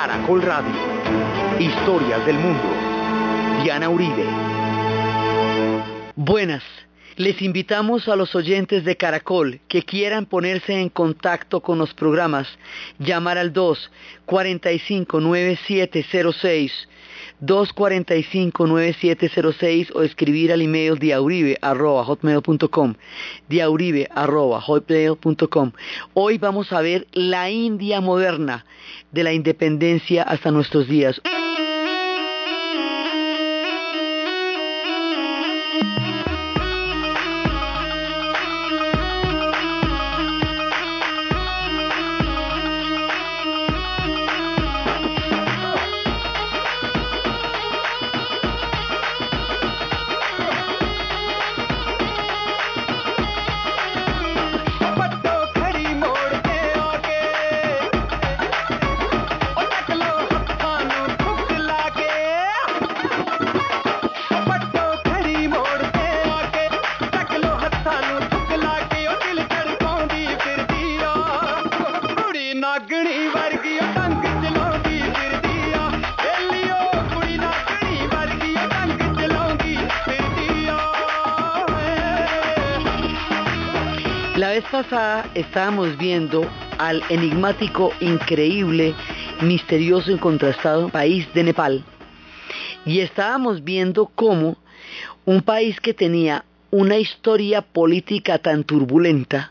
Caracol Radio. Historias del mundo. Diana Uribe. Buenas. Les invitamos a los oyentes de Caracol que quieran ponerse en contacto con los programas, llamar al 2 45 9706 245-9706 o escribir al email diauribe.hotmail.com diauribe.hotmail.com Hoy vamos a ver la India moderna de la independencia hasta nuestros días. Pasada estábamos viendo al enigmático, increíble, misterioso y contrastado país de Nepal. Y estábamos viendo cómo un país que tenía una historia política tan turbulenta,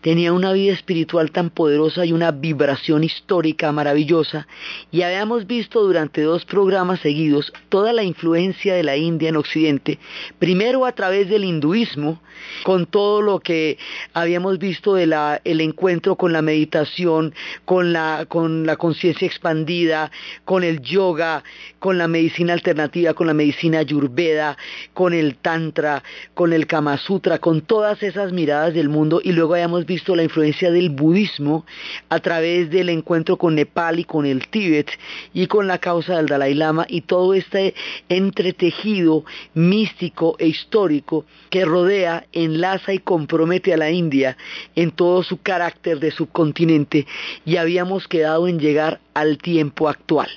tenía una vida espiritual tan poderosa y una vibración histórica maravillosa, y habíamos visto durante dos programas seguidos toda la influencia de la India en Occidente, primero a través del hinduismo, con todo lo que habíamos visto del el encuentro con la meditación, con la, con la conciencia expandida, con el yoga, con la medicina alternativa, con la medicina ayurveda, con el tantra, con el kama sutra, con todas esas miradas del mundo, y luego visto la influencia del budismo a través del encuentro con Nepal y con el Tíbet y con la causa del Dalai Lama y todo este entretejido místico e histórico que rodea, enlaza y compromete a la India en todo su carácter de subcontinente y habíamos quedado en llegar al tiempo actual.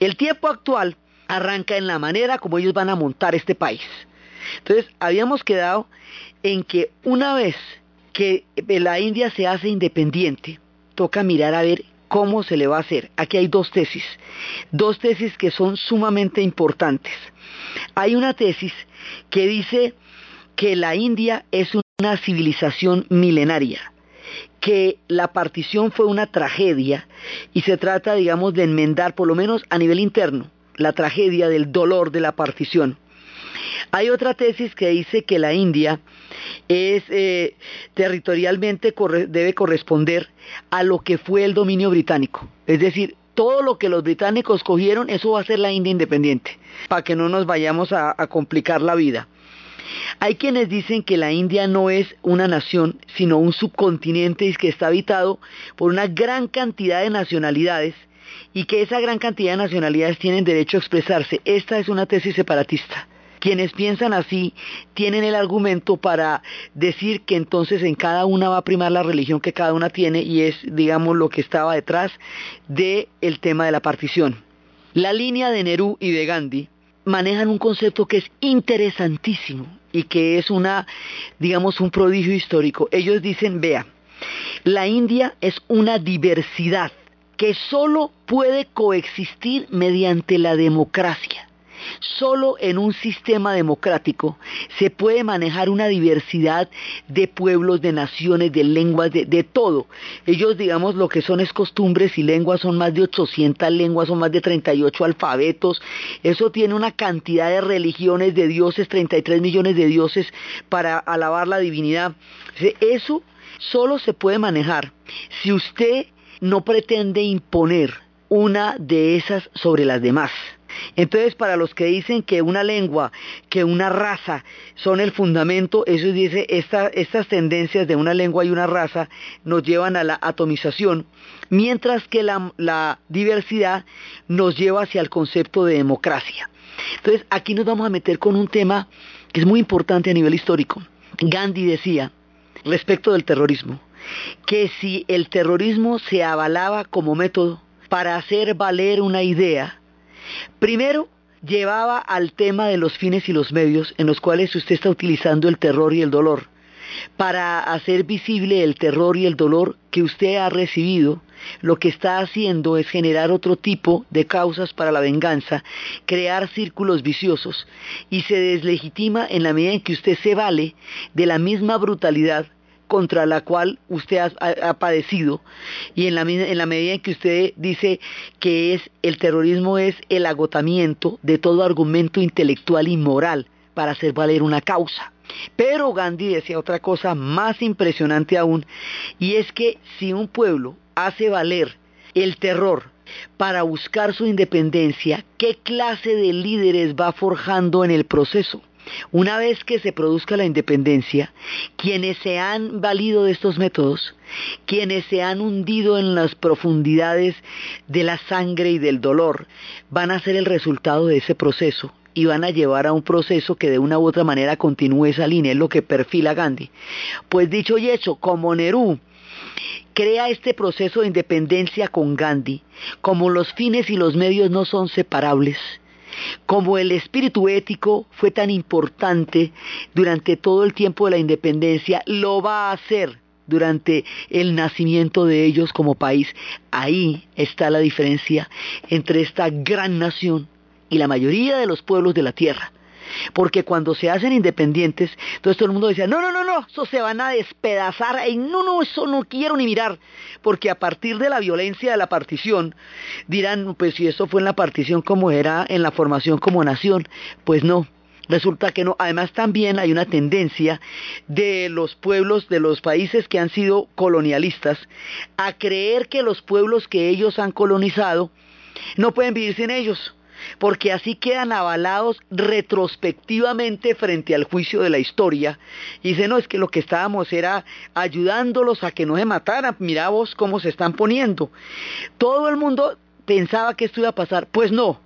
El tiempo actual arranca en la manera como ellos van a montar este país. Entonces, habíamos quedado en que una vez que la India se hace independiente, toca mirar a ver cómo se le va a hacer. Aquí hay dos tesis, dos tesis que son sumamente importantes. Hay una tesis que dice que la India es una civilización milenaria, que la partición fue una tragedia y se trata, digamos, de enmendar, por lo menos a nivel interno, la tragedia del dolor de la partición. Hay otra tesis que dice que la India es eh, territorialmente debe corresponder a lo que fue el dominio británico. Es decir, todo lo que los británicos cogieron, eso va a ser la India independiente, para que no nos vayamos a, a complicar la vida. Hay quienes dicen que la India no es una nación, sino un subcontinente que está habitado por una gran cantidad de nacionalidades y que esa gran cantidad de nacionalidades tienen derecho a expresarse. Esta es una tesis separatista. Quienes piensan así tienen el argumento para decir que entonces en cada una va a primar la religión que cada una tiene y es, digamos, lo que estaba detrás del el tema de la partición. La línea de Nerú y de Gandhi manejan un concepto que es interesantísimo y que es una, digamos, un prodigio histórico. Ellos dicen, vea, la India es una diversidad que solo puede coexistir mediante la democracia. Solo en un sistema democrático se puede manejar una diversidad de pueblos, de naciones, de lenguas, de, todo. Ellos, digamos, lo que son es costumbres y lenguas, son más de 800 lenguas, son más de 38 alfabetos. Eso tiene una cantidad de religiones, de dioses, 33 millones de dioses para alabar la divinidad. Eso solo se puede manejar si usted no pretende imponer una de esas sobre las demás. Entonces, para los que dicen que una lengua, que una raza son el fundamento, eso dice, estas tendencias de una lengua y una raza nos llevan a la atomización, mientras que la, la diversidad nos lleva hacia el concepto de democracia. Entonces, aquí nos vamos a meter con un tema que es muy importante a nivel histórico. Gandhi decía, respecto del terrorismo, que si el terrorismo se avalaba como método, para hacer valer una idea, primero llevaba al tema de los fines y los medios en los cuales usted está utilizando el terror y el dolor. Para hacer visible el terror y el dolor que usted ha recibido, lo que está haciendo es generar otro tipo de causas para la venganza, crear círculos viciosos y se deslegitima en la medida en que usted se vale de la misma brutalidad contra la cual usted ha, padecido y en la, en la medida en que usted dice que es el terrorismo es el agotamiento de todo argumento intelectual y moral para hacer valer una causa. Pero Gandhi decía otra cosa más impresionante aún, y es que si un pueblo hace valer el terror para buscar su independencia, ¿qué clase de líderes va forjando en el proceso? Una vez que se produzca la independencia, quienes se han valido de estos métodos, quienes se han hundido en las profundidades de la sangre y del dolor, van a ser el resultado de ese proceso y van a llevar a un proceso que de una u otra manera continúe esa línea, es lo que perfila Gandhi. Pues dicho y hecho, como Nerú crea este proceso de independencia con Gandhi, como los fines y los medios no son separables, como el espíritu ético fue tan importante durante todo el tiempo de la independencia, lo va a hacer durante el nacimiento de ellos como país. Ahí está la diferencia entre esta gran nación y la mayoría de los pueblos de la tierra. Porque cuando se hacen independientes, entonces todo el mundo decía, no, no, no, no, eso se van a despedazar, y no, no, eso no quiero ni mirar, porque a partir de la violencia de la partición, dirán, pues si eso fue en la partición como era en la formación como nación, pues no, Resulta que no. Además también hay una tendencia de los pueblos, de los países que han sido colonialistas, a creer que los pueblos que ellos han colonizado no pueden vivir sin ellos porque así quedan avalados retrospectivamente frente al juicio de la historia. Y dicen, no, es que lo que estábamos era ayudándolos a que no se mataran, mira vos cómo se están poniendo. Todo el mundo pensaba que esto iba a pasar, pues no,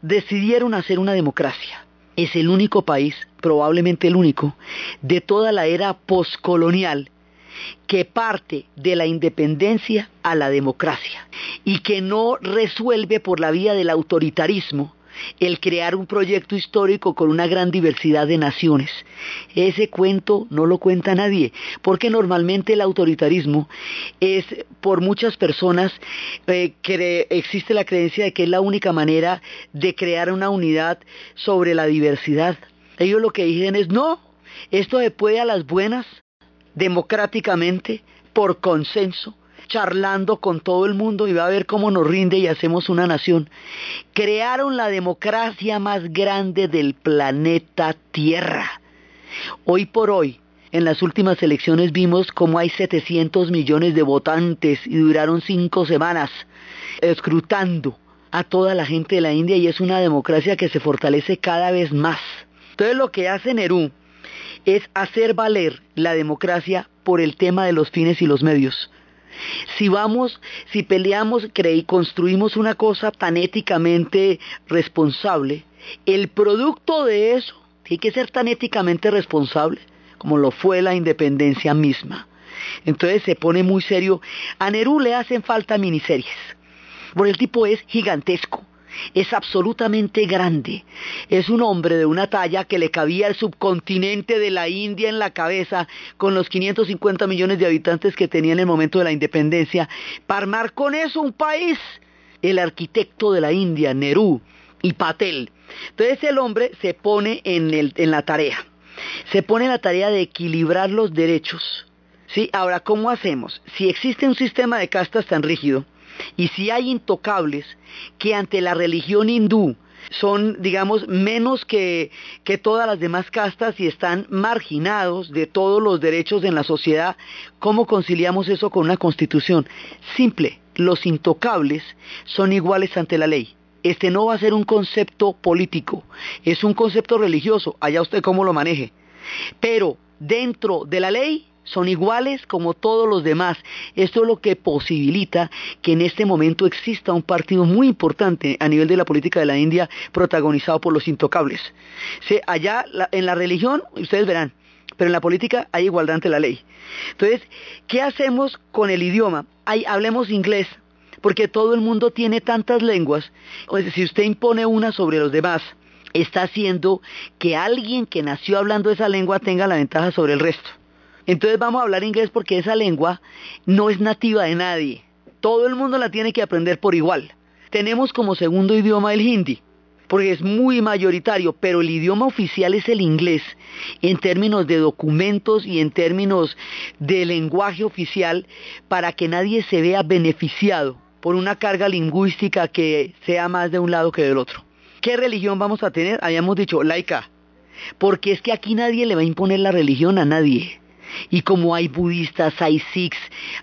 decidieron hacer una democracia. Es el único país, probablemente el único, de toda la era poscolonial que parte de la independencia a la democracia y que no resuelve por la vía del autoritarismo el crear un proyecto histórico con una gran diversidad de naciones. Ese cuento no lo cuenta nadie, porque normalmente el autoritarismo es por muchas personas eh, que existe la creencia de que es la única manera de crear una unidad sobre la diversidad. Ellos lo que dicen es no, esto se puede a las buenas democráticamente, por consenso, charlando con todo el mundo y va a ver cómo nos rinde y hacemos una nación. Crearon la democracia más grande del planeta Tierra. Hoy por hoy, en las últimas elecciones vimos cómo hay 700 millones de votantes y duraron cinco semanas escrutando a toda la gente de la India y es una democracia que se fortalece cada vez más. Entonces lo que hace Nerú es hacer valer la democracia por el tema de los fines y los medios. Si vamos, si peleamos y construimos una cosa tan éticamente responsable, el producto de eso tiene que ser tan éticamente responsable como lo fue la independencia misma. Entonces se pone muy serio. A Nerú le hacen falta miniseries, porque el tipo es gigantesco es absolutamente grande. Es un hombre de una talla que le cabía al subcontinente de la India en la cabeza con los 550 millones de habitantes que tenía en el momento de la independencia. Para armar con eso un país. El arquitecto de la India, Nehru y Patel. Entonces el hombre se pone en, en la tarea. Se pone en la tarea de equilibrar los derechos. ¿Sí? Ahora, ¿cómo hacemos? Si existe un sistema de castas tan rígido, y si hay intocables que ante la religión hindú son, digamos, menos que, que, todas las demás castas y están marginados de todos los derechos en la sociedad, ¿cómo conciliamos eso con una constitución? Simple, los intocables son iguales ante la ley. Este no va a ser un concepto político, es un concepto religioso, allá usted cómo lo maneje. Pero dentro de la ley son iguales como todos los demás. Esto es lo que posibilita que en este momento exista un partido muy importante a nivel de la política de la India protagonizado por los intocables. allá en la religión, ustedes verán, pero en la política hay igualdad ante la ley. Entonces, ¿qué hacemos con el idioma? hablemos inglés, porque todo el mundo tiene tantas lenguas, si usted impone una sobre los demás, está haciendo que alguien que nació hablando esa lengua tenga la ventaja sobre el resto. Entonces vamos a hablar inglés porque esa lengua no es nativa de nadie. Todo el mundo la tiene que aprender por igual. Tenemos como segundo idioma el hindi, porque es muy mayoritario, pero el idioma oficial es el inglés en términos de documentos y en términos de lenguaje oficial para que nadie se vea beneficiado por una carga lingüística que sea más de un lado que del otro. ¿Qué religión vamos a tener? Habíamos dicho laica, porque es que aquí nadie le va a imponer la religión a nadie. Y como hay budistas, hay sikhs,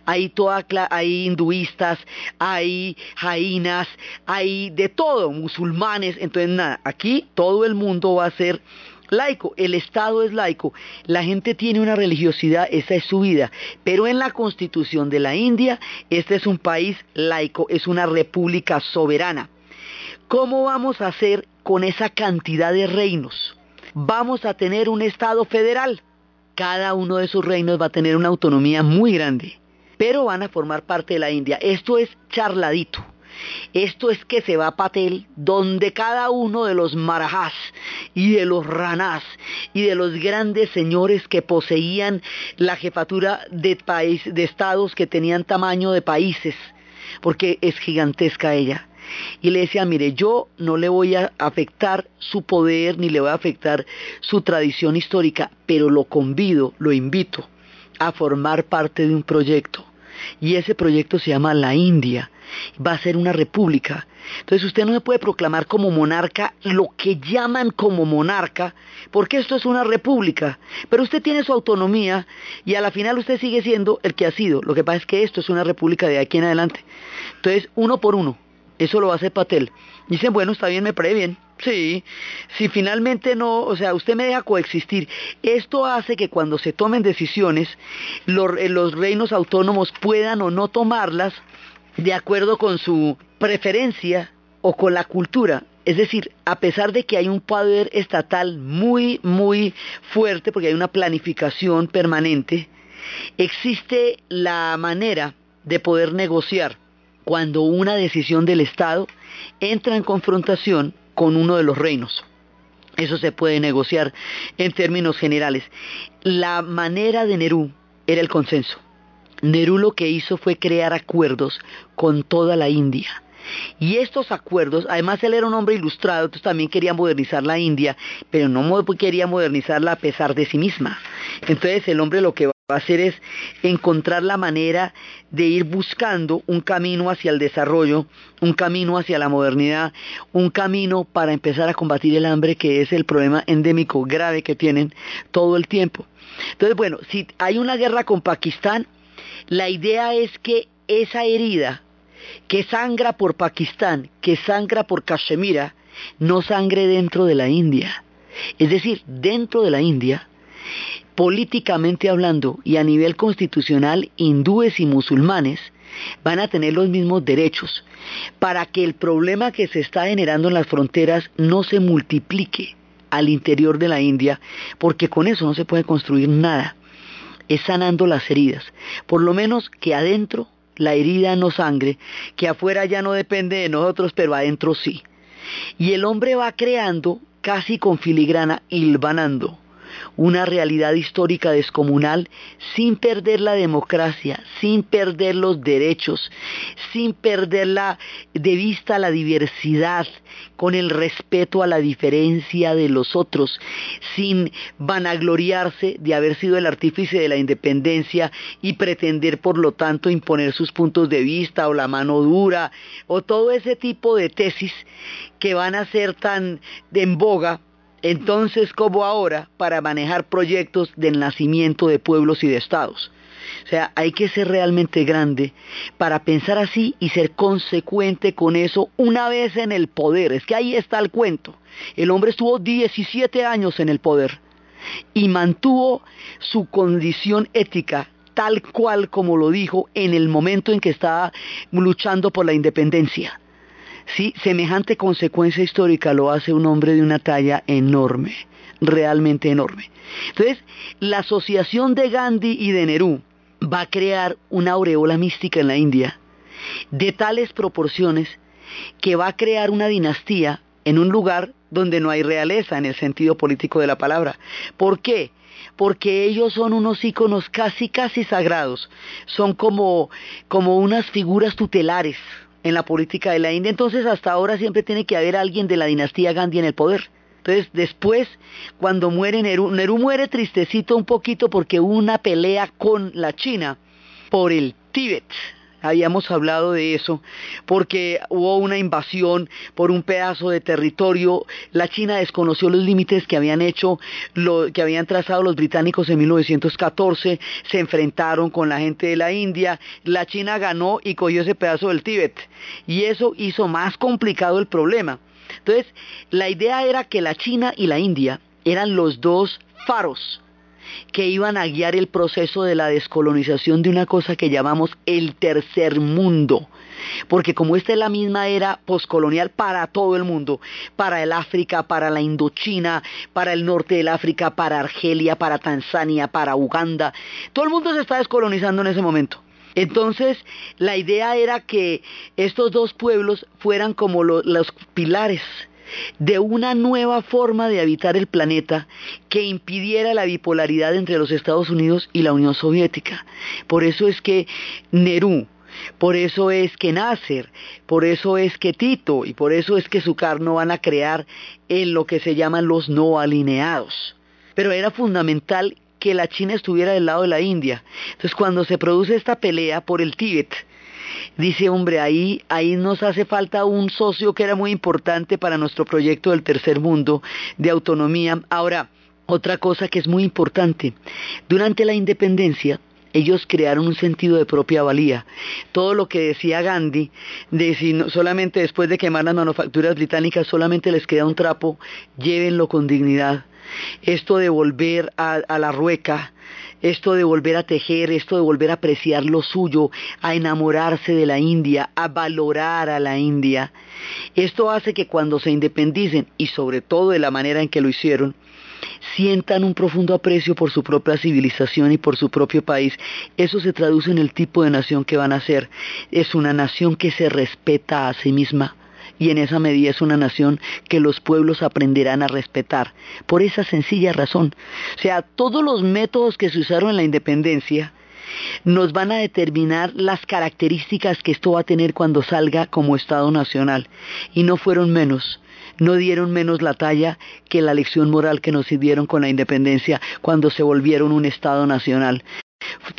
hay, toda, hay hinduistas, hay jainas, hay de todo, musulmanes, entonces nada, aquí todo el mundo va a ser laico, el Estado es laico, la gente tiene una religiosidad, esa es su vida, pero en la constitución de la India, este es un país laico, es una república soberana. ¿Cómo vamos a hacer con esa cantidad de reinos? Vamos a tener un Estado federal cada uno de esos reinos va a tener una autonomía muy grande, pero van a formar parte de la India. Esto es charladito. Esto es que se va a Patel, donde cada uno de los marajás y de los ranás y de los grandes señores que poseían la jefatura de estados que tenían tamaño de países, porque es gigantesca ella, y le decía, mire, yo no le voy a afectar su poder ni le voy a afectar su tradición histórica, pero lo convido, lo invito a formar parte de un proyecto. Y ese proyecto se llama La India. Va a ser una república. Entonces usted no se puede proclamar como monarca lo que llaman como monarca, porque esto es una república. Pero usted tiene su autonomía y a la final usted sigue siendo el que ha sido. Lo que pasa es que esto es una república de aquí en adelante. Entonces, uno por uno, eso lo hacer Patel. Dicen, bueno, está bien, me parece bien. Sí, si finalmente no, o sea, usted me deja coexistir. Esto hace que cuando se tomen decisiones, eh, los reinos autónomos puedan o no tomarlas de acuerdo con su preferencia o con la cultura. Es decir, a pesar de que hay un poder estatal muy, muy fuerte, porque hay una planificación permanente, existe la manera de poder negociar cuando una decisión del Estado entra en confrontación con uno de los reinos. Eso se puede negociar en términos generales. La manera de Nerú era el consenso. Nerú lo que hizo fue crear acuerdos con toda la India. Y estos acuerdos, además él era un hombre ilustrado, entonces también quería modernizar la India, pero no quería modernizarla a pesar de sí misma. Entonces el hombre lo que va a hacer es encontrar la manera de ir buscando un camino hacia el desarrollo, un camino hacia la modernidad, un camino para empezar a combatir el hambre, que es el problema endémico grave que tienen todo el tiempo. Entonces, bueno, si hay una guerra con Pakistán, la idea es que esa herida que sangra por Pakistán, que sangra por Kashmir, no sangre dentro de la India. Es decir, dentro de la India políticamente hablando y a nivel constitucional, hindúes y musulmanes van a tener los mismos derechos para que el problema que se está generando en las fronteras no se multiplique al interior de la India, porque con eso no se puede construir nada. Es sanando las heridas. Por lo menos que adentro la herida no sangre, que afuera ya no depende de nosotros, pero adentro sí. Y el hombre va creando casi con filigrana, hilvanando una realidad histórica descomunal sin perder la democracia, sin perder los derechos, sin perder de vista la diversidad, con el respeto a la diferencia de los otros, sin vanagloriarse de haber sido el artífice de la independencia y pretender por lo tanto imponer sus puntos de vista o la mano dura o todo ese tipo de tesis que van a ser tan en boga entonces como ahora para manejar proyectos del nacimiento de pueblos y de estados. O sea, hay que ser realmente grande para pensar así y ser consecuente con eso una vez en el poder. Es que ahí está el cuento. El hombre estuvo 17 años en el poder y mantuvo su condición ética tal cual como lo dijo en el momento en que estaba luchando por la independencia. Sí, semejante consecuencia histórica lo hace un hombre de una talla enorme, realmente enorme. Entonces, la asociación de Gandhi y de Nerú va a crear una aureola mística en la India de tales proporciones que va a crear una dinastía en un lugar donde no hay realeza en el sentido político de la palabra. ¿Por qué? Porque ellos son unos íconos casi, casi sagrados. Son como, como unas figuras tutelares en la política de la India. Entonces, hasta ahora siempre tiene que haber alguien de la dinastía Gandhi en el poder. Entonces, después, cuando muere Nerú, Nerú muere tristecito un poquito porque hubo una pelea con la China por el Tíbet habíamos hablado de eso, porque hubo una invasión por un pedazo de territorio, la China desconoció los límites que habían hecho, que habían trazado los británicos en 1914, se enfrentaron con la gente de la India, la China ganó y cogió ese pedazo del Tíbet, y eso hizo más complicado el problema. Entonces, la idea era que la China y la India eran los dos faros que iban a guiar el proceso de la descolonización de una cosa que llamamos el tercer mundo. Porque como esta es la misma era poscolonial para todo el mundo, para el África, para la Indochina, para el norte del África, para Argelia, para Tanzania, para Uganda, todo el mundo se está descolonizando en ese momento. Entonces, la idea era que estos dos pueblos fueran como los pilares de una nueva forma de habitar el planeta que impidiera la bipolaridad entre los Estados Unidos y la Unión Soviética. Por eso es que Nerú, por eso es que Nasser, por eso es que Tito y por eso es que Sukarno van a crear en lo que se llaman los no alineados. Pero era fundamental que la China estuviera del lado de la India. Entonces cuando se produce esta pelea por el Tíbet, dice, hombre, ahí, ahí nos hace falta un socio que era muy importante para nuestro proyecto del tercer mundo de autonomía. Ahora, otra cosa que es muy importante, durante la independencia, ellos crearon un sentido de propia valía. Todo lo que decía Gandhi, de si solamente después de quemar las manufacturas británicas solamente les queda un trapo, llévenlo con dignidad. Esto de volver a, la rueca, esto de volver a tejer, esto de volver a apreciar lo suyo, a enamorarse de la India, a valorar a la India. Esto hace que cuando se independicen, y sobre todo de la manera en que lo hicieron, sientan un profundo aprecio por su propia civilización y por su propio país. Eso se traduce en el tipo de nación que van a ser. Es una nación que se respeta a sí misma, y en esa medida es una nación que los pueblos aprenderán a respetar, por esa sencilla razón. O sea, todos los métodos que se usaron en la independencia nos van a determinar las características que esto va a tener cuando salga como Estado Nacional, y no fueron menos no dieron menos la talla que la lección moral que nos dieron con la independencia cuando se volvieron un Estado nacional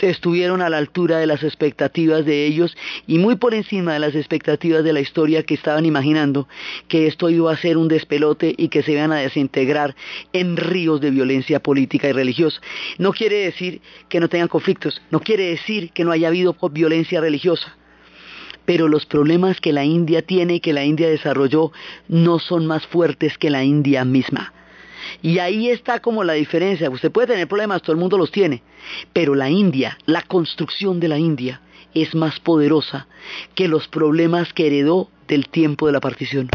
estuvieron a la altura de las expectativas de ellos y muy por encima de las expectativas de la historia que estaban imaginando que esto iba a ser un despelote y que se iban a desintegrar en ríos de violencia política y religiosa. No quiere decir que no tengan conflictos, no quiere decir que no haya habido violencia religiosa, pero los problemas que la India tiene y que la India desarrolló no son más fuertes que la India misma. Y ahí está como la diferencia. Usted puede tener problemas, todo el mundo los tiene. Pero la India, la construcción de la India, es más poderosa que los problemas que heredó del tiempo de la partición.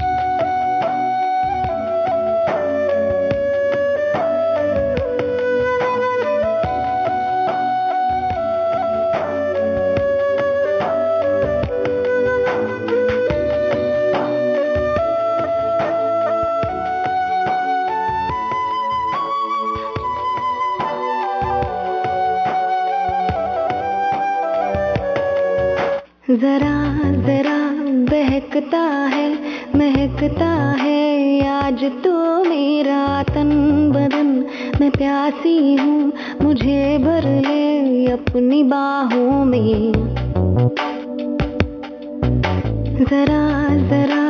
प्यासी हूँ, मुझे भर ले अपनी बाहों में। जरा जरा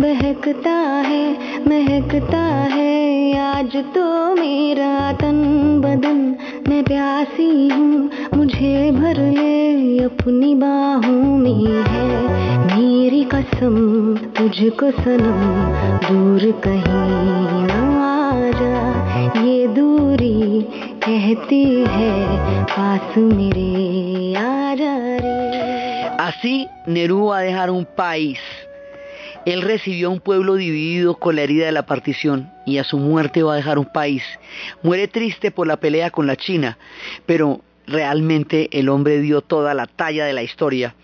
बहकता है, महकता है आज तो मेरा तन बदन। मैं प्यासी हूँ, मुझे भर ले अपनी बाहों में है। मेरी कसम, तुझको सनम दूर कहीं कहती है पास मेरे आ जा रे Así Nerú va a dejar un país Él recibió a un pueblo dividido con la herida de la partición y a su muerte va a dejar un país. Muere triste por la pelea con la China, pero realmente el hombre dio toda la talla de la historia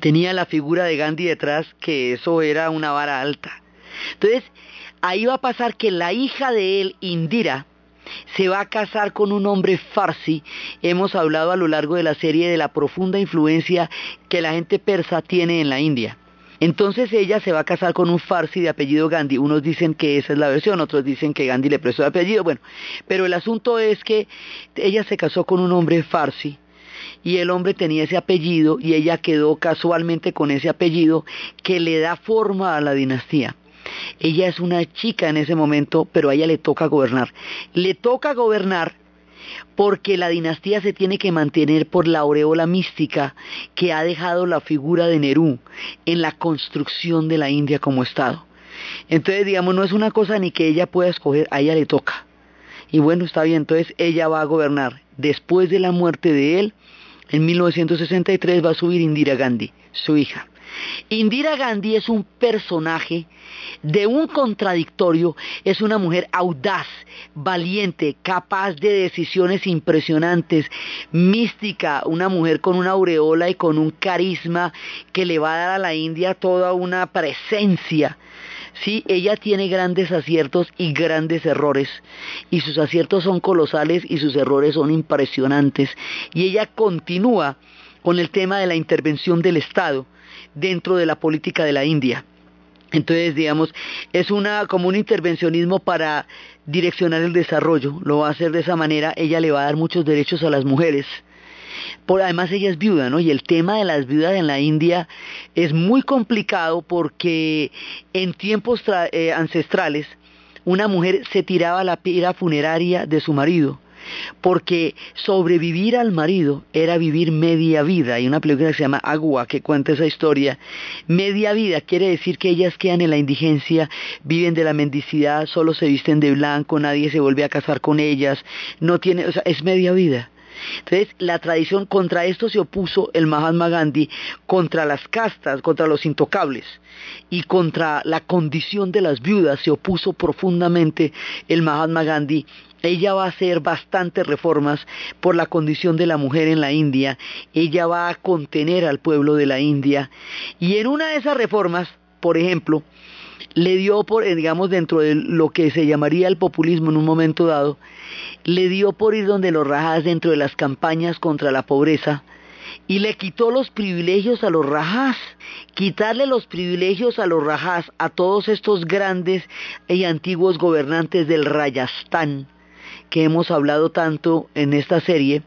tenía la figura de Gandhi detrás, que eso era una vara alta. Entonces, ahí va a pasar que la hija de él, Indira, se va a casar con un hombre farsi. Hemos hablado a lo largo de la serie de la profunda influencia que la gente persa tiene en la India. Entonces ella se va a casar con un farsi de apellido Gandhi. Unos dicen que esa es la versión, otros dicen que Gandhi le prestó el apellido. Bueno, pero el asunto es que ella se casó con un hombre farsi y el hombre tenía ese apellido y ella quedó casualmente con ese apellido que le da forma a la dinastía. Ella es una chica en ese momento, pero a ella le toca gobernar. Le toca gobernar porque la dinastía se tiene que mantener por la aureola mística que ha dejado la figura de Nerú en la construcción de la India como Estado. Entonces, digamos, no es una cosa ni que ella pueda escoger, a ella le toca. Y bueno, está bien, entonces ella va a gobernar. Después de la muerte de él, en 1963 va a subir Indira Gandhi, su hija. Indira Gandhi es un personaje de un contradictorio, es una mujer audaz, valiente, capaz de decisiones impresionantes, mística, una mujer con una aureola y con un carisma que le va a dar a la India toda una presencia. Sí, ella tiene grandes aciertos y grandes errores, y sus aciertos son colosales y sus errores son impresionantes, y ella continúa con el tema de la intervención del Estado dentro de la política de la India. Entonces, digamos, es una como un intervencionismo para direccionar el desarrollo. Lo va a hacer de esa manera. Ella le va a dar muchos derechos a las mujeres. Por, además ella es viuda, ¿no? Y el tema de las viudas en la India es muy complicado porque en tiempos eh, ancestrales una mujer se tiraba la pira funeraria de su marido porque sobrevivir al marido era vivir media vida. Hay una película que se llama Agua que cuenta esa historia. Media vida quiere decir que ellas quedan en la indigencia, viven de la mendicidad, solo se visten de blanco, nadie se vuelve a casar con ellas, no tiene, o sea, es media vida. Entonces, la tradición contra esto se opuso el Mahatma Gandhi, contra las castas, contra los intocables y contra la condición de las viudas se opuso profundamente el Mahatma Gandhi ella va a hacer bastantes reformas por la condición de la mujer en la India, ella va a contener al pueblo de la India y en una de esas reformas, por ejemplo, le dio por, eh, digamos, dentro de lo que se llamaría el populismo en un momento dado, le dio por ir donde los rajas dentro de las campañas contra la pobreza y le quitó los privilegios a los rajas. Quitarle los privilegios a los rajas, a todos estos grandes y antiguos gobernantes del Rayastán, que hemos hablado tanto en esta serie,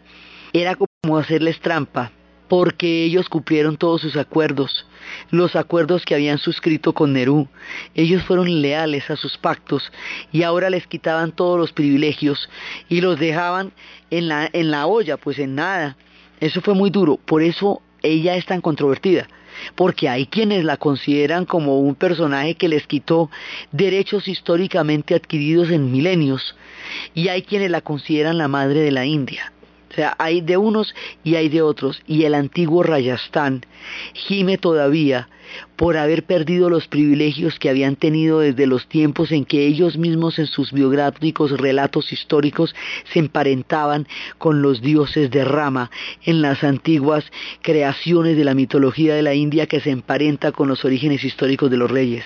era como hacerles trampa, porque ellos cumplieron todos sus acuerdos, los acuerdos que habían suscrito con Nerú. Ellos fueron leales a sus pactos y ahora les quitaban todos los privilegios y los dejaban en la, en la olla, pues en nada. Eso fue muy duro, por eso ella es tan controvertida porque hay quienes la consideran como un personaje que les quitó derechos históricamente adquiridos en milenios, y hay quienes la consideran la madre de la India. O sea, hay de unos y hay de otros, y el antiguo Rayastán gime todavía por haber perdido los privilegios que habían tenido desde los tiempos en que ellos mismos en sus biográficos relatos históricos se emparentaban con los dioses de Rama en las antiguas creaciones de la mitología de la India que se emparenta con los orígenes históricos de los reyes.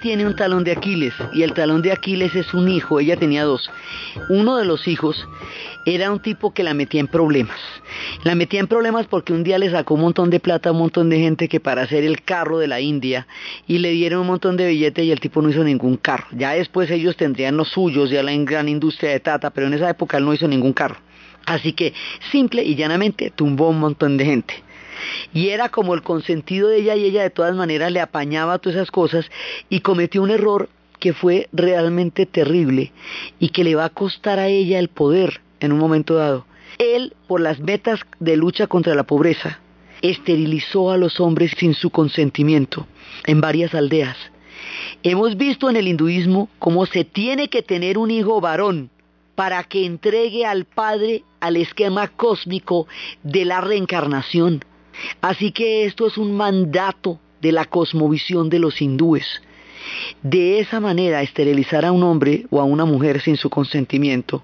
Tiene un talón de Aquiles y el talón de Aquiles es un hijo, ella tenía dos. Uno de los hijos era un tipo que la metía en problemas. La metía en problemas porque un día le sacó un montón de plata a un montón de gente que para hacer el carro de la India y le dieron un montón de billetes y el tipo no hizo ningún carro. Ya después ellos tendrían los suyos, ya la gran industria de Tata, pero en esa época él no hizo ningún carro. Así que simple y llanamente tumbó un montón de gente. Y era como el consentido de ella y ella de todas maneras le apañaba todas esas cosas y cometió un error que fue realmente terrible y que le va a costar a ella el poder en un momento dado. Él, por las metas de lucha contra la pobreza, esterilizó a los hombres sin su consentimiento en varias aldeas. Hemos visto en el hinduismo cómo se tiene que tener un hijo varón para que entregue al Padre al esquema cósmico de la reencarnación. Así que esto es un mandato de la cosmovisión de los hindúes. De esa manera, esterilizar a un hombre o a una mujer sin su consentimiento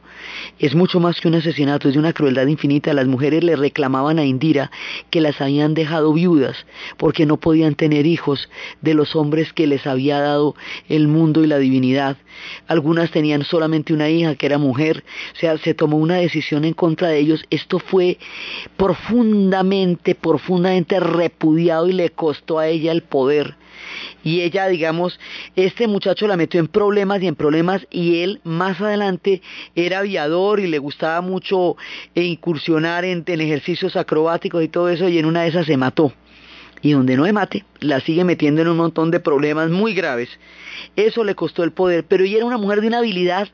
es mucho más que un asesinato, es de una crueldad infinita. Las mujeres le reclamaban a Indira que las habían dejado viudas porque no podían tener hijos de los hombres que les había dado el mundo y la divinidad. Algunas tenían solamente una hija que era mujer, sea, se tomó una decisión en contra de ellos. Esto fue profundamente, profundamente repudiado y le costó a ella el poder y ella, digamos, este muchacho la metió en problemas y en problemas y él más adelante era aviador y le gustaba mucho incursionar en, ejercicios acrobáticos y todo eso y en una de esas se mató y donde no se mate, la sigue metiendo en un montón de problemas muy graves. Eso le costó el poder, pero ella era una mujer de una habilidad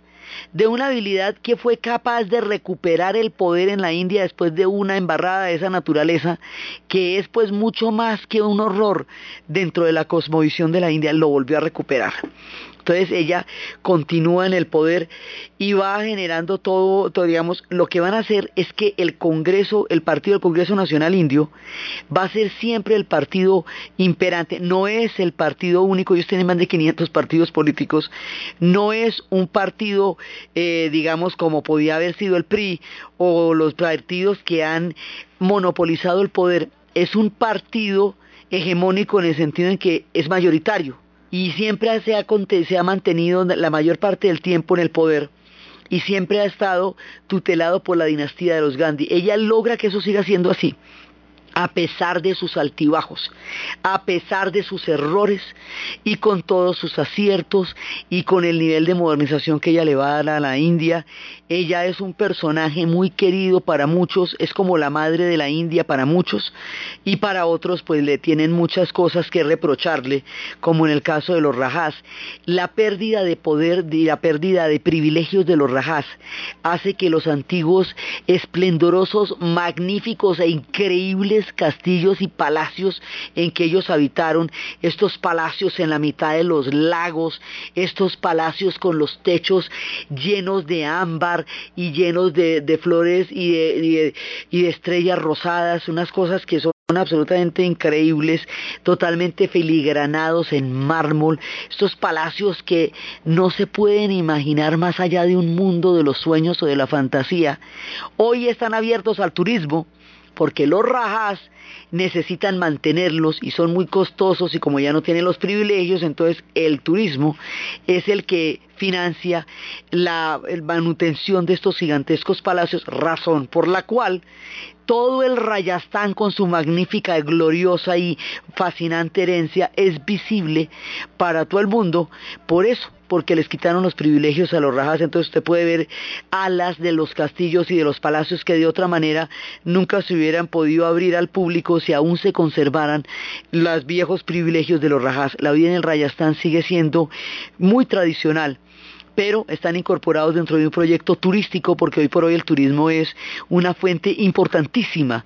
de una habilidad que fue capaz de recuperar el poder en la India después de una embarrada de esa naturaleza, que es pues mucho más que un horror dentro de la cosmovisión de la India, lo volvió a recuperar. Entonces ella continúa en el poder y va generando todo, digamos, lo que van a hacer es que el Congreso, el partido del Congreso Nacional Indio, va a ser siempre el partido imperante, no es el partido único, ellos tienen más de 500 partidos políticos, no es un partido, eh, digamos, como podía haber sido el PRI o los partidos que han monopolizado el poder, es un partido hegemónico en el sentido en que es mayoritario y siempre se ha, se ha mantenido la mayor parte del tiempo en el poder y siempre ha estado tutelado por la dinastía de los Gandhi. Ella logra que eso siga siendo así a pesar de sus altibajos, a pesar de sus errores y con todos sus aciertos y con el nivel de modernización que ella le va a dar a la India. Ella es un personaje muy querido para muchos, es como la madre de la India para muchos y para otros pues le tienen muchas cosas que reprocharle, como en el caso de los Rajas. La pérdida de poder y la pérdida de privilegios de los Rajas hace que los antiguos esplendorosos, magníficos e increíbles castillos y palacios en que ellos habitaron, estos palacios en la mitad de los lagos, estos palacios con los techos llenos de ámbar y llenos de, flores y de, estrellas rosadas, unas cosas que son absolutamente increíbles, totalmente filigranados en mármol, estos palacios que no se pueden imaginar más allá de un mundo de los sueños o de la fantasía, hoy están abiertos al turismo porque los rajas necesitan mantenerlos y son muy costosos y como ya no tienen los privilegios, entonces el turismo es el que financia la manutención de estos gigantescos palacios, razón por la cual todo el Rayastán con su magnífica, gloriosa y fascinante herencia es visible para todo el mundo. Por eso, porque les quitaron los privilegios a los rajas, entonces usted puede ver alas de los castillos y de los palacios que de otra manera nunca se hubieran podido abrir al público si aún se conservaran los viejos privilegios de los rajas. La vida en el Rayastán sigue siendo muy tradicional pero están incorporados dentro de un proyecto turístico porque hoy por hoy el turismo es una fuente importantísima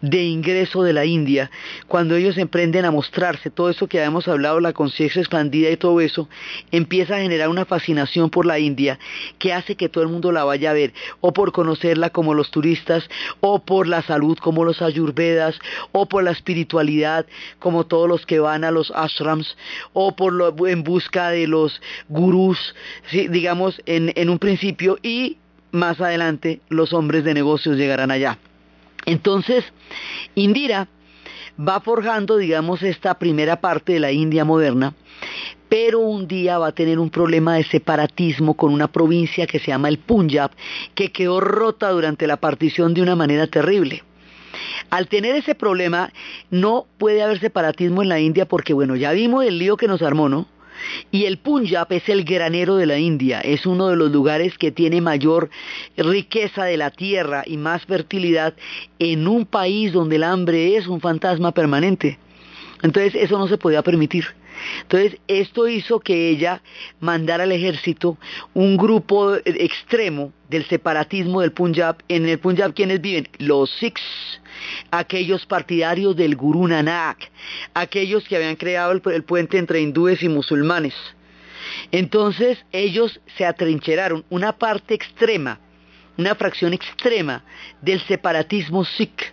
de ingreso de la India. Cuando ellos emprenden a mostrarse todo eso que habíamos hablado, la conciencia expandida y todo eso, empieza a generar una fascinación por la India que hace que todo el mundo la vaya a ver, o por conocerla como los turistas, o por la salud como los ayurvedas, o por la espiritualidad como todos los que van a los ashrams, o por lo, en busca de los gurús digamos, en, en un principio y más adelante los hombres de negocios llegarán allá. Entonces, Indira va forjando, digamos, esta primera parte de la India moderna, pero un día va a tener un problema de separatismo con una provincia que se llama el Punjab, que quedó rota durante la partición de una manera terrible. Al tener ese problema, no puede haber separatismo en la India porque, bueno, ya vimos el lío que nos armó, ¿no? Y el Punjab es el granero de la India, es uno de los lugares que tiene mayor riqueza de la tierra y más fertilidad en un país donde el hambre es un fantasma permanente. Entonces eso no se podía permitir. Entonces, esto hizo que ella mandara al ejército un grupo extremo del separatismo del Punjab. En el Punjab, ¿quiénes viven? Los Sikhs, aquellos partidarios del Guru Nanak, aquellos que habían creado el, el puente entre hindúes y musulmanes. Entonces, ellos se atrincheraron, una parte extrema, una fracción extrema del separatismo Sikh,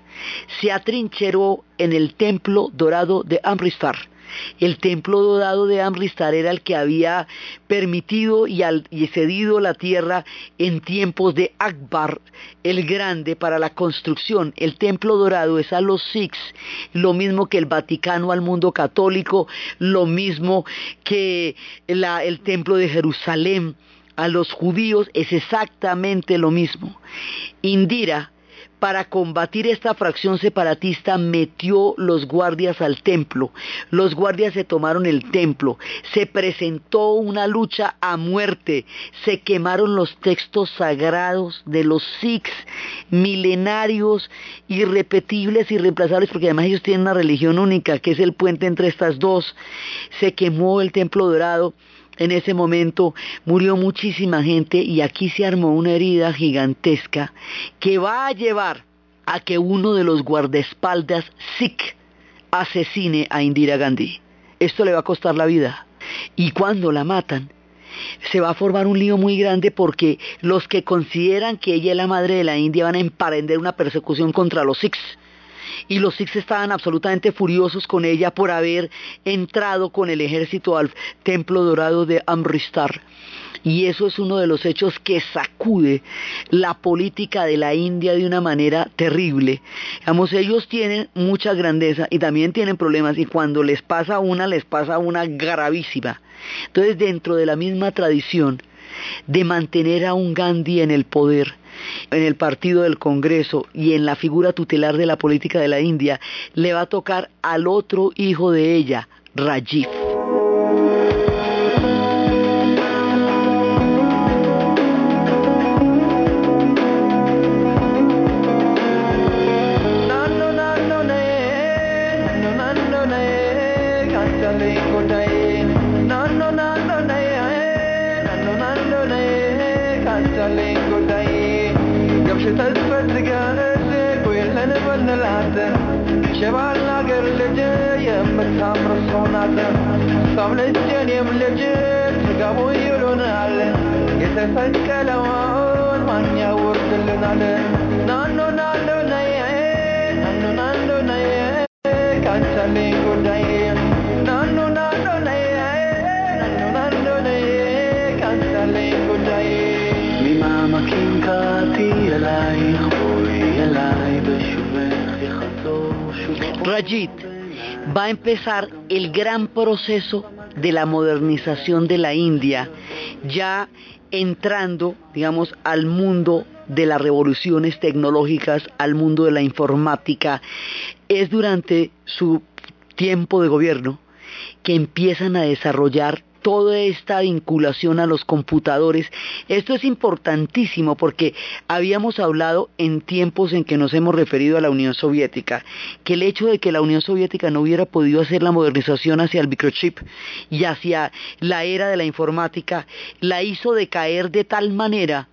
se atrincheró en el templo dorado de Amritsar el templo dorado de Amristar era el que había permitido y, cedido la tierra en tiempos de Akbar el Grande para la construcción. El templo dorado es a los Sikhs, lo mismo que el Vaticano al mundo católico, lo mismo que el templo de Jerusalén a los judíos, es exactamente lo mismo. Indira para combatir esta fracción separatista metió los guardias al templo. Los guardias se tomaron el templo. Se presentó una lucha a muerte. Se quemaron los textos sagrados de los Sikhs, milenarios, irrepetibles, irreemplazables, porque además ellos tienen una religión única, que es el puente entre estas dos. Se quemó el templo dorado en ese momento murió muchísima gente y aquí se armó una herida gigantesca que va a llevar a que uno de los guardaespaldas Sikh asesine a Indira Gandhi. Esto le va a costar la vida. Y cuando la matan, se va a formar un lío muy grande porque los que consideran que ella es la madre de la India van a emprender una persecución contra los Sikhs y los Sikhs estaban absolutamente furiosos con ella por haber entrado con el ejército al templo dorado de Amristar. Y eso es uno de los hechos que sacude la política de la India de una manera terrible. Digamos, ellos tienen mucha grandeza y también tienen problemas y cuando les pasa una, les pasa una gravísima. Entonces, dentro de la misma tradición de mantener a un Gandhi en el poder, en el partido del Congreso y en la figura tutelar de la política de la India, le va a tocar al otro hijo de ella, Rajiv. عنا طبل الجني من الجد قاموا يلونا علن የተፈቀለውን ማን ያወርድልናል ናኖ ናኖ ነይ ናኖ ናኖ ነይ ካንቻለኝ ጉዳይ ናኖ ናኖ ነይ ናኖ ናኖ ነይ ካንቻለኝ ጉዳይ ሚማመኪን ካቲ የላይ ሆይ የላይ በሽበህ የኸቶ ሹ ረጂት va a empezar el gran proceso de la modernización de la India, ya entrando, digamos, al mundo de las revoluciones tecnológicas, al mundo de la informática. Es durante su tiempo de gobierno que empiezan a desarrollar toda esta vinculación a los computadores. Esto es importantísimo porque habíamos hablado en tiempos en que nos hemos referido a la Unión Soviética, que el hecho de que la Unión Soviética no hubiera podido hacer la modernización hacia el microchip y hacia la era de la informática, la hizo decaer de tal manera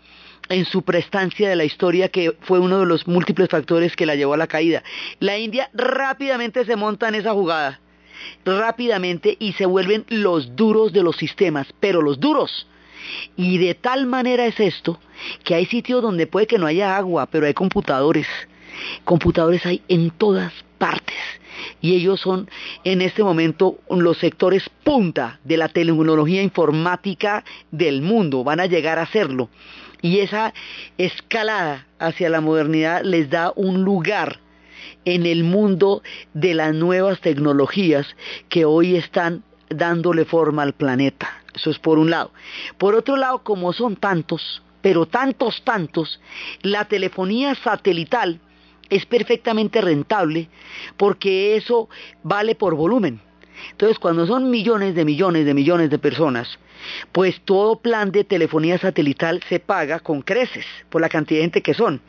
en su prestancia de la historia que fue uno de los múltiples factores que la llevó a la caída. La India rápidamente se monta en esa jugada rápidamente y se vuelven los duros de los sistemas, pero los duros. Y de tal manera es esto que hay sitios donde puede que no haya agua, pero hay computadores. Computadores hay en todas partes. Y ellos son en este momento los sectores punta de la tecnología informática del mundo. Van a llegar a serlo. Y esa escalada hacia la modernidad les da un lugar en el mundo de las nuevas tecnologías que hoy están dándole forma al planeta. Eso es por un lado. Por otro lado, como son tantos, pero tantos, tantos, la telefonía satelital es perfectamente rentable porque eso vale por volumen. Entonces, cuando son millones de millones de millones de personas, pues todo plan de telefonía satelital se paga con creces por la cantidad de gente que son.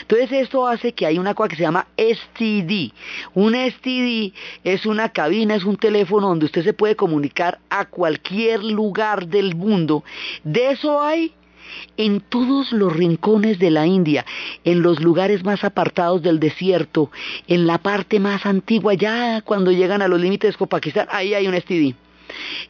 Entonces esto hace que hay una cosa que se llama STD. Un STD es una cabina, es un teléfono donde usted se puede comunicar a cualquier lugar del mundo. De eso hay en todos los rincones de la India, en los lugares más apartados del desierto, en la parte más antigua, ya cuando llegan a los límites con Pakistán, ahí hay un STD.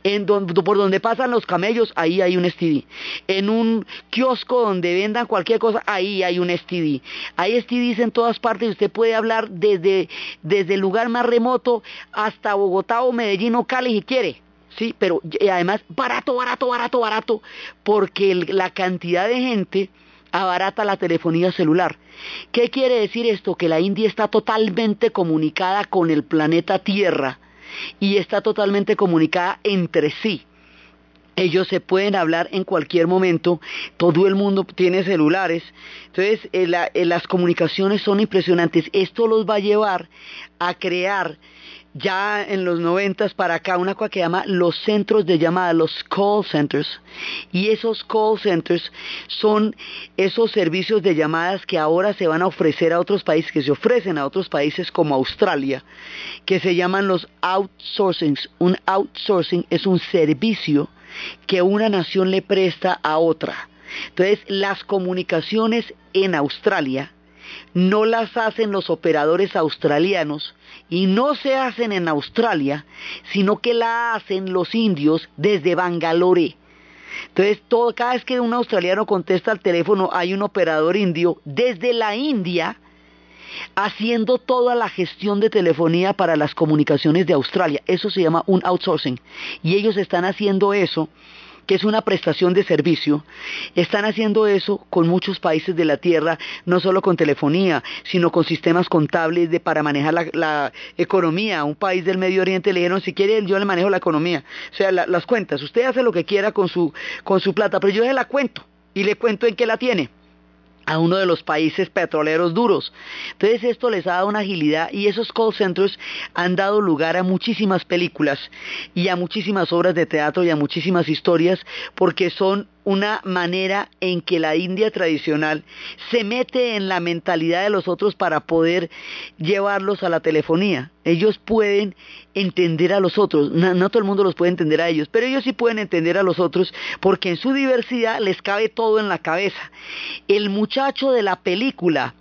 En por donde pasan los camellos, ahí hay un STD. En un kiosco donde vendan cualquier cosa, ahí hay un STD. Hay STDs en todas partes y usted puede hablar desde, desde el lugar más remoto hasta Bogotá o Medellín o Cali si quiere. Sí, pero además barato, barato, barato, barato, porque la cantidad de gente abarata la telefonía celular. ¿Qué quiere decir esto? Que la India está totalmente comunicada con el planeta Tierra y está totalmente comunicada entre sí. Ellos se pueden hablar en cualquier momento, todo el mundo tiene celulares, entonces eh, eh, las comunicaciones son impresionantes. Esto los va a llevar a crear ya en los noventas para acá una cosa que llama los centros de llamada, los call centers. Y esos call centers son esos servicios de llamadas que ahora se van a ofrecer a otros países, que se ofrecen a otros países como Australia, que se llaman los outsourcings. Un outsourcing es un servicio que una nación le presta a otra. Entonces, las comunicaciones en Australia no las hacen los operadores australianos y no se hacen en Australia, sino que la hacen los indios desde Bangalore. Entonces, todo, cada vez que un australiano contesta al teléfono, hay un operador indio desde la India haciendo toda la gestión de telefonía para las comunicaciones de Australia. Eso se llama un outsourcing. Y ellos están haciendo eso que es una prestación de servicio, están haciendo eso con muchos países de la Tierra, no solo con telefonía, sino con sistemas contables para manejar la, economía. Un país del Medio Oriente le dijeron, si quiere yo le manejo la economía. O sea, las cuentas, usted hace lo que quiera con su, con su plata, pero yo se la cuento y le cuento en qué la tiene a uno de los países petroleros duros. Entonces esto les ha dado una agilidad y esos call centers han dado lugar a muchísimas películas y a muchísimas obras de teatro y a muchísimas historias porque son una manera en que la India tradicional se mete en la mentalidad de los otros para poder llevarlos a la telefonía. Ellos pueden entender a los otros, no, todo el mundo los puede entender a ellos, pero ellos sí pueden entender a los otros porque en su diversidad les cabe todo en la cabeza. El muchacho de la película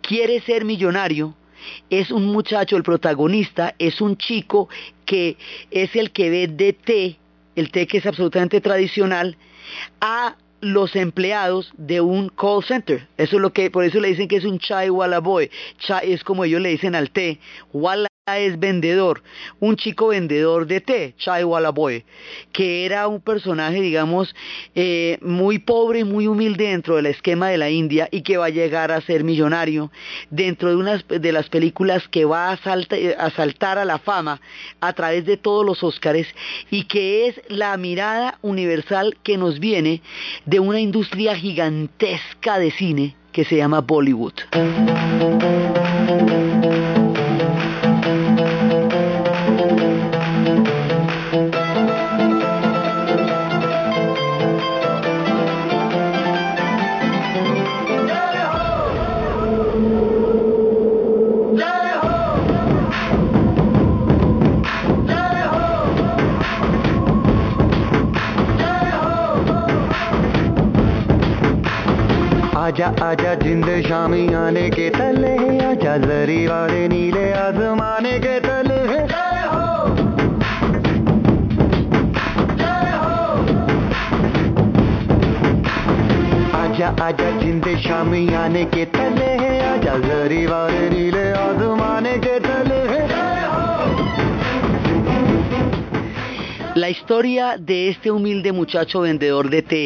quiere ser millonario, es un muchacho, el protagonista es un chico que es el que ve té, el té que es absolutamente tradicional, a los empleados de un call center. Eso es lo que, por eso le dicen que es un chai wala boy. Chai es como ellos le dicen al té. Wala es vendedor, un chico vendedor de té, Chai Walaboy, que era un personaje, digamos, eh, muy pobre muy humilde dentro del esquema de la India y que va a llegar a ser millonario dentro de una de las películas que va a, a saltar a la fama a través de todos los Óscares y que es la mirada universal que nos viene de una industria gigantesca de cine que se llama Bollywood. आजा आजा जिंद शामी आने के तले आजा जरी वाले नीले आजमाने के तले आजा आजा जिंद शामी आने के तले आजा जरी वाले नीले आजमाने के तले La historia de este humilde muchacho vendedor de té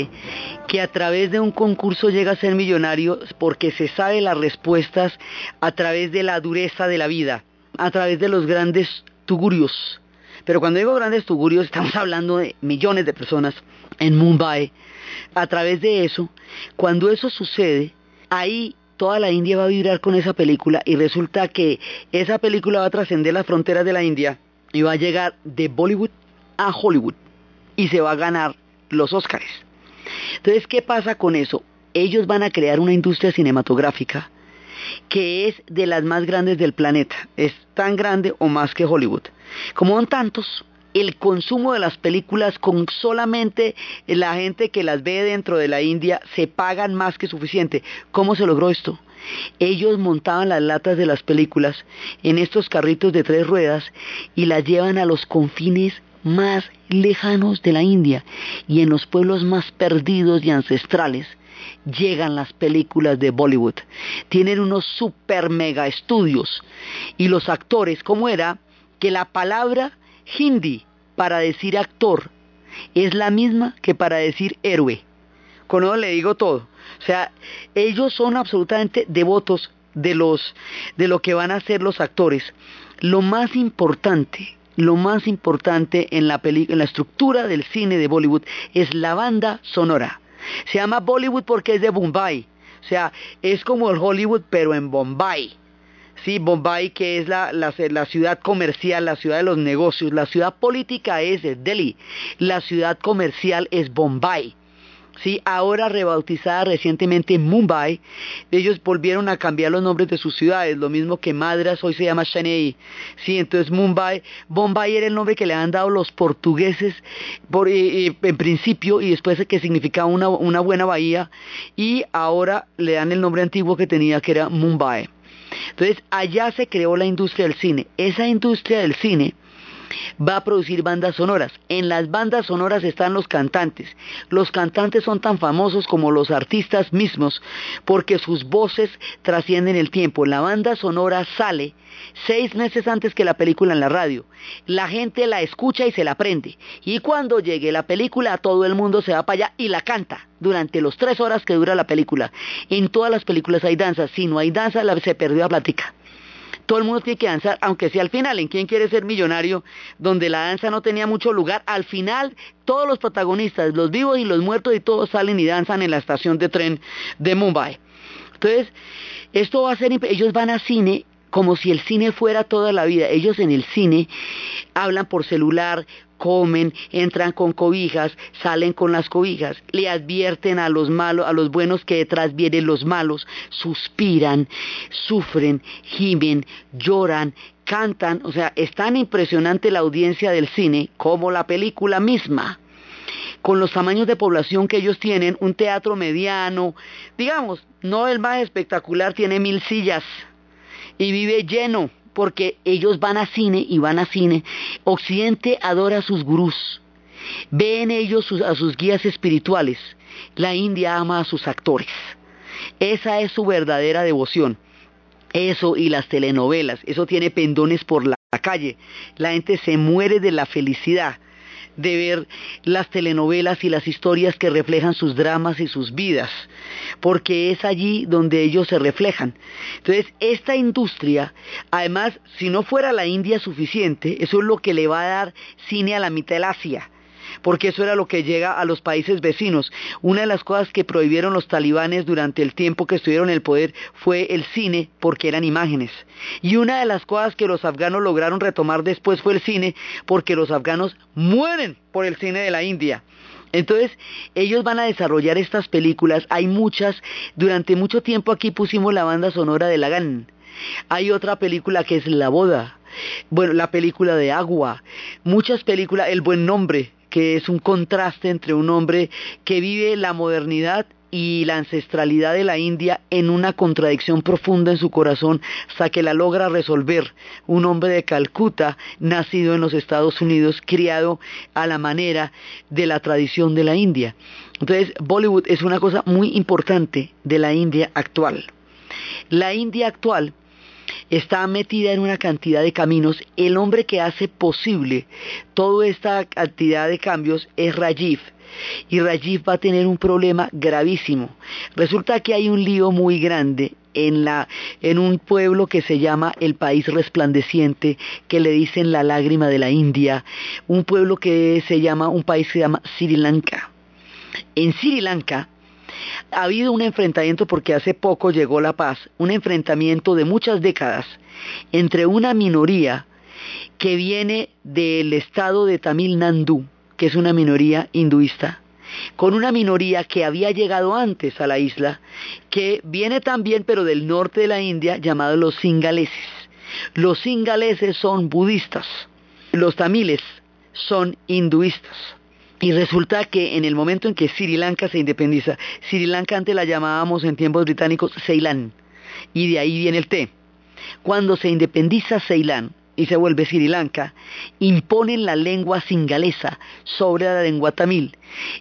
que a través de un concurso llega a ser millonario porque se sabe las respuestas a través de la dureza de la vida, a través de los grandes tugurios. Pero cuando digo grandes tugurios estamos hablando de millones de personas en Mumbai. A través de eso, cuando eso sucede, ahí toda la India va a vibrar con esa película y resulta que esa película va a trascender las fronteras de la India y va a llegar de Bollywood a Hollywood y se va a ganar los Óscares. Entonces, ¿qué pasa con eso? Ellos van a crear una industria cinematográfica que es de las más grandes del planeta. Es tan grande o más que Hollywood. Como son tantos, el consumo de las películas con solamente la gente que las ve dentro de la India se pagan más que suficiente. ¿Cómo se logró esto? Ellos montaban las latas de las películas en estos carritos de tres ruedas y las llevan a los confines más lejanos de la India y en los pueblos más perdidos y ancestrales llegan las películas de Bollywood. Tienen unos super mega estudios y los actores, ¿cómo era? Que la palabra hindi para decir actor es la misma que para decir héroe. Con eso le digo todo. O sea, ellos son absolutamente devotos de los de lo que van a ser los actores. Lo más importante, lo más importante en la en la estructura del cine de Bollywood es la banda sonora. Se llama Bollywood porque es de Bombay. O sea, es como el Hollywood pero en Bombay. Sí, Bombay que es la, la, la, ciudad comercial, la ciudad de los negocios, la ciudad política es Delhi, la ciudad comercial es Bombay. ¿Sí? ahora rebautizada recientemente Mumbai, ellos volvieron a cambiar los nombres de sus ciudades, lo mismo que Madras hoy se llama Chennai, ¿sí? entonces Mumbai, Bombay era el nombre que le han dado los portugueses por, en principio y después que significaba una, una buena bahía y ahora le dan el nombre antiguo que tenía que era Mumbai. Entonces allá se creó la industria del cine. Esa industria del cine va a producir bandas sonoras. En las bandas sonoras están los cantantes. Los cantantes son tan famosos como los artistas mismos porque sus voces trascienden el tiempo. La banda sonora sale seis meses antes que la película en la radio. La gente la escucha y se la aprende. Y cuando llegue la película, todo el mundo se va para allá y la canta durante los tres horas que dura la película. En todas las películas hay danza. Si no hay danza, se perdió la plática todo el mundo tiene que danzar, aunque sea al final, en quién quiere ser millonario, donde la danza no tenía mucho lugar, al final todos los protagonistas, los vivos y los muertos y todos salen y danzan en la estación de tren de Mumbai. Entonces, esto va a ser, ellos van a cine como si el cine fuera toda la vida. Ellos en el cine hablan por celular, comen, entran con cobijas, salen con las cobijas, le advierten a los malos, a los buenos que detrás vienen los malos, suspiran, sufren, gimen, lloran, cantan, o sea, es tan impresionante la audiencia del cine como la película misma. Con los tamaños de población que ellos tienen, un teatro mediano, digamos, no el más espectacular, tiene mil sillas, y vive lleno porque ellos van a cine y van a cine. Occidente adora a sus gurús, ve en ellos a sus guías espirituales. La India ama a sus actores. Esa es su verdadera devoción. Eso y las telenovelas, eso tiene pendones por la calle. La gente se muere de la felicidad de ver las telenovelas y las historias que reflejan sus dramas y sus vidas, porque es allí donde ellos se reflejan. Entonces, esta industria, además, si no fuera la India suficiente, eso es lo que le va a dar cine a la mitad del Asia porque eso era lo que llega a los países vecinos. Una de las cosas que prohibieron los talibanes durante el tiempo que estuvieron en el poder fue el cine, porque eran imágenes. Y una de las cosas que los afganos lograron retomar después fue el cine, porque los afganos mueren por el cine de la India. Entonces, ellos van a desarrollar estas películas. Hay muchas. Durante mucho tiempo aquí pusimos la banda sonora de Lagan. Hay otra película que es La Boda. Bueno, la película de Agua. Muchas películas, El Buen Nombre, que es un contraste entre un hombre que vive la modernidad y la ancestralidad de la India en una contradicción profunda en su corazón hasta que la logra resolver. Un hombre de Calcuta, nacido en los Estados Unidos, criado a la manera de la tradición de la India. Entonces, Bollywood es una cosa muy importante de la India actual. La India actual está metida en una cantidad de caminos. El hombre que hace posible toda esta cantidad de cambios es Rajiv. Y Rajiv va a tener un problema gravísimo. Resulta que hay un lío muy grande en, la, en un pueblo que se llama el país resplandeciente, que le dicen la lágrima de la India, un pueblo que se llama, un país que se llama Sri Lanka. En Sri Lanka ha habido un enfrentamiento porque hace poco llegó la paz, un enfrentamiento de muchas décadas entre una minoría que viene del estado de Tamil Nadu, que es una minoría hinduista, con una minoría que había llegado antes a la isla, que viene también pero del norte de la India, llamado los singaleses. Los singaleses son budistas, los tamiles son hinduistas. Y resulta que en el momento en que Sri Lanka se independiza, Sri Lanka antes la llamábamos en tiempos británicos Ceilán, y de ahí viene el té. Cuando se independiza Ceilán, y se vuelve Sri Lanka, imponen la lengua singalesa sobre la lengua tamil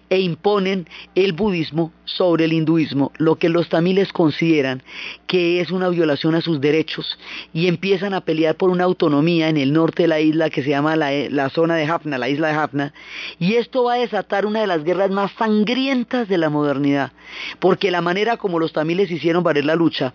e imponen el budismo sobre el hinduismo, lo que los tamiles consideran que es una violación a sus derechos y empiezan a pelear por una autonomía en el norte de la isla que se llama la, zona de Jaffna, la isla de Jaffna, y esto va a desatar una de las guerras más sangrientas de la modernidad, porque la manera como los tamiles hicieron valer la lucha,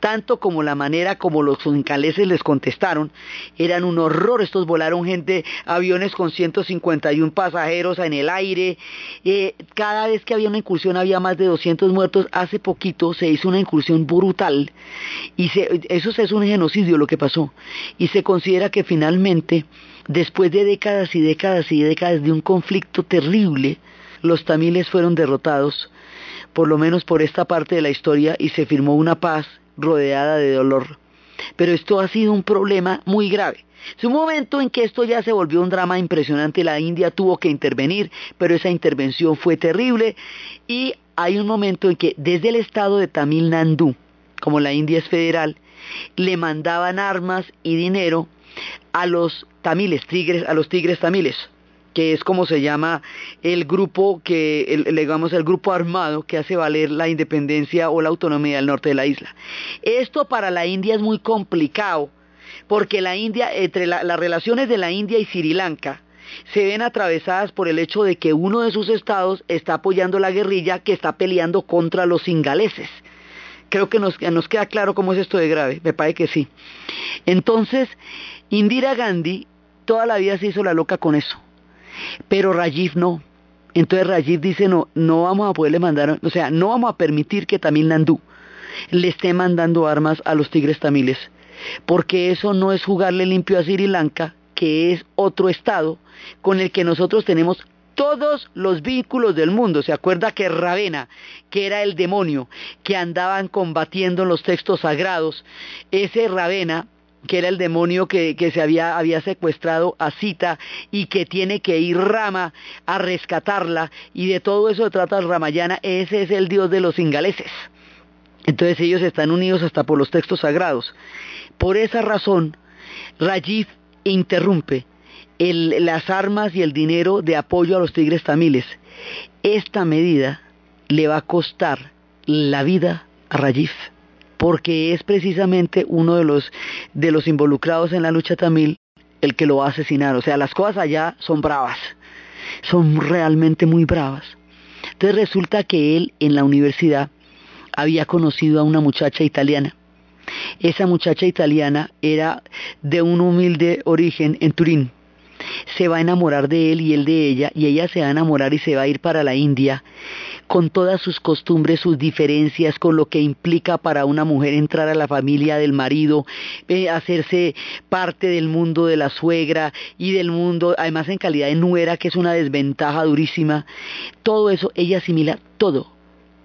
tanto como la manera como los sincaleses les contestaron, eran un horror, estos volaron gente, aviones con 151 pasajeros en el aire, eh, cada vez que había una incursión había más de 200 muertos. Hace poquito se hizo una incursión brutal y eso es un genocidio lo que pasó. Y se considera que finalmente, después de décadas y décadas y décadas de un conflicto terrible, los tamiles fueron derrotados, por lo menos por esta parte de la historia, y se firmó una paz rodeada de dolor. Pero esto ha sido un problema muy grave. Es un momento en que esto ya se volvió un drama impresionante, la India tuvo que intervenir, pero esa intervención fue terrible y hay un momento en que desde el estado de Tamil Nadu, como la India es federal, le mandaban armas y dinero a los tamiles, tigres, a los tigres tamiles, que es como se llama el grupo que, digamos, el grupo armado que hace valer la independencia o la autonomía del norte de la isla. Esto para la India es muy complicado porque la India, entre las relaciones de la India y Sri Lanka, se ven atravesadas por el hecho de que uno de sus estados está apoyando la guerrilla que está peleando contra los singaleses. Creo que nos, queda claro cómo es esto de grave, me parece que sí. Entonces, Indira Gandhi toda la vida se hizo la loca con eso, pero Rajiv no. Entonces Rajiv dice, no, no vamos a poderle mandar, o sea, no vamos a permitir que Tamil Nandú le esté mandando armas a los tigres tamiles porque eso no es jugarle limpio a Sri Lanka, que es otro estado con el que nosotros tenemos todos los vínculos del mundo. ¿Se acuerda que Ravena, que era el demonio que andaban combatiendo en los textos sagrados, ese Ravena que era el demonio que, se había, había secuestrado a Sita y que tiene que ir Rama a rescatarla y de todo eso trata el Ramayana, ese es el dios de los ingaleses. Entonces ellos están unidos hasta por los textos sagrados. Por esa razón, Rajiv interrumpe las armas y el dinero de apoyo a los tigres tamiles. Esta medida le va a costar la vida a Rajiv, porque es precisamente uno de los, de los involucrados en la lucha tamil el que lo va a asesinar. O sea, las cosas allá son bravas, son realmente muy bravas. Entonces resulta que él en la universidad había conocido a una muchacha italiana esa muchacha italiana era de un humilde origen en Turín. Se va a enamorar de él y él de ella, y ella se va a enamorar y se va a ir para la India, con todas sus costumbres, sus diferencias, con lo que implica para una mujer entrar a la familia del marido, eh, hacerse parte del mundo de la suegra y del mundo, además en calidad de nuera, que es una desventaja durísima. Todo eso, ella asimila todo,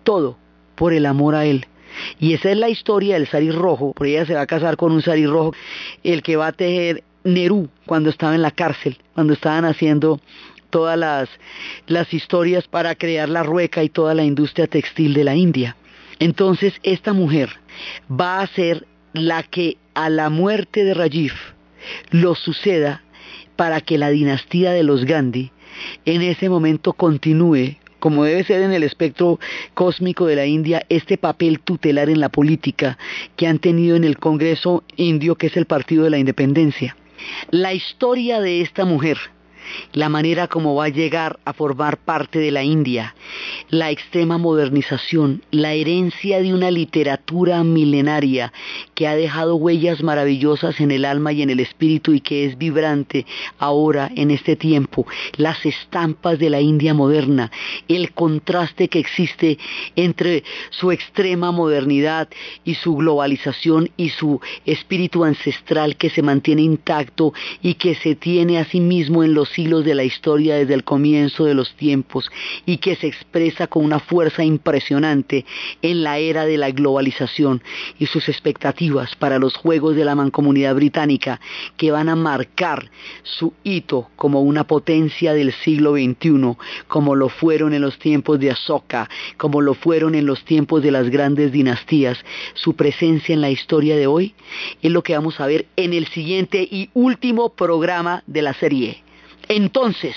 todo, por el amor a él. Y esa es la historia del sari rojo, porque ella se va a casar con un sari rojo, el que va a tejer Nerú cuando estaba en la cárcel, cuando estaban haciendo todas las, las historias para crear la rueca y toda la industria textil de la India. Entonces esta mujer va a ser la que a la muerte de Rajiv lo suceda para que la dinastía de los Gandhi en ese momento continúe como debe ser en el espectro cósmico de la India, este papel tutelar en la política que han tenido en el Congreso indio, que es el Partido de la Independencia. La historia de esta mujer la manera como va a llegar a formar parte de la India, la extrema modernización, la herencia de una literatura milenaria que ha dejado huellas maravillosas en el alma y en el espíritu y que es vibrante ahora en este tiempo, las estampas de la India moderna, el contraste que existe entre su extrema modernidad y su globalización y su espíritu ancestral que se mantiene intacto y que se tiene a sí mismo en los de la historia desde el comienzo de los tiempos y que se expresa con una fuerza impresionante en la era de la globalización y sus expectativas para los Juegos de la Mancomunidad Británica que van a marcar su hito como una potencia del siglo XXI, como lo fueron en los tiempos de Asoka, como lo fueron en los tiempos de las grandes dinastías, su presencia en la historia de hoy es lo que vamos a ver en el siguiente y último programa de la serie. Entonces,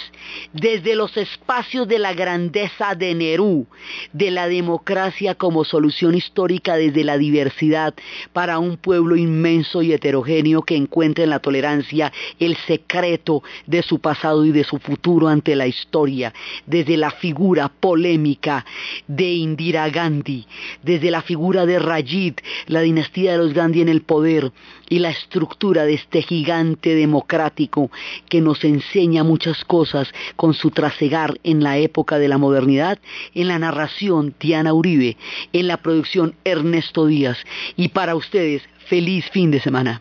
desde los espacios de la grandeza de Nerú, de la democracia como solución histórica desde la diversidad para un pueblo inmenso y heterogéneo que encuentra en la tolerancia el secreto de su pasado y de su futuro ante la historia, desde la figura polémica de Indira Gandhi, desde la figura de Rajid, la dinastía de los Gandhi en el poder, y la estructura de este gigante democrático que nos enseña muchas cosas con su trasegar en la época de la modernidad, en la narración Diana Uribe, en la producción Ernesto Díaz. Y para ustedes, feliz fin de semana.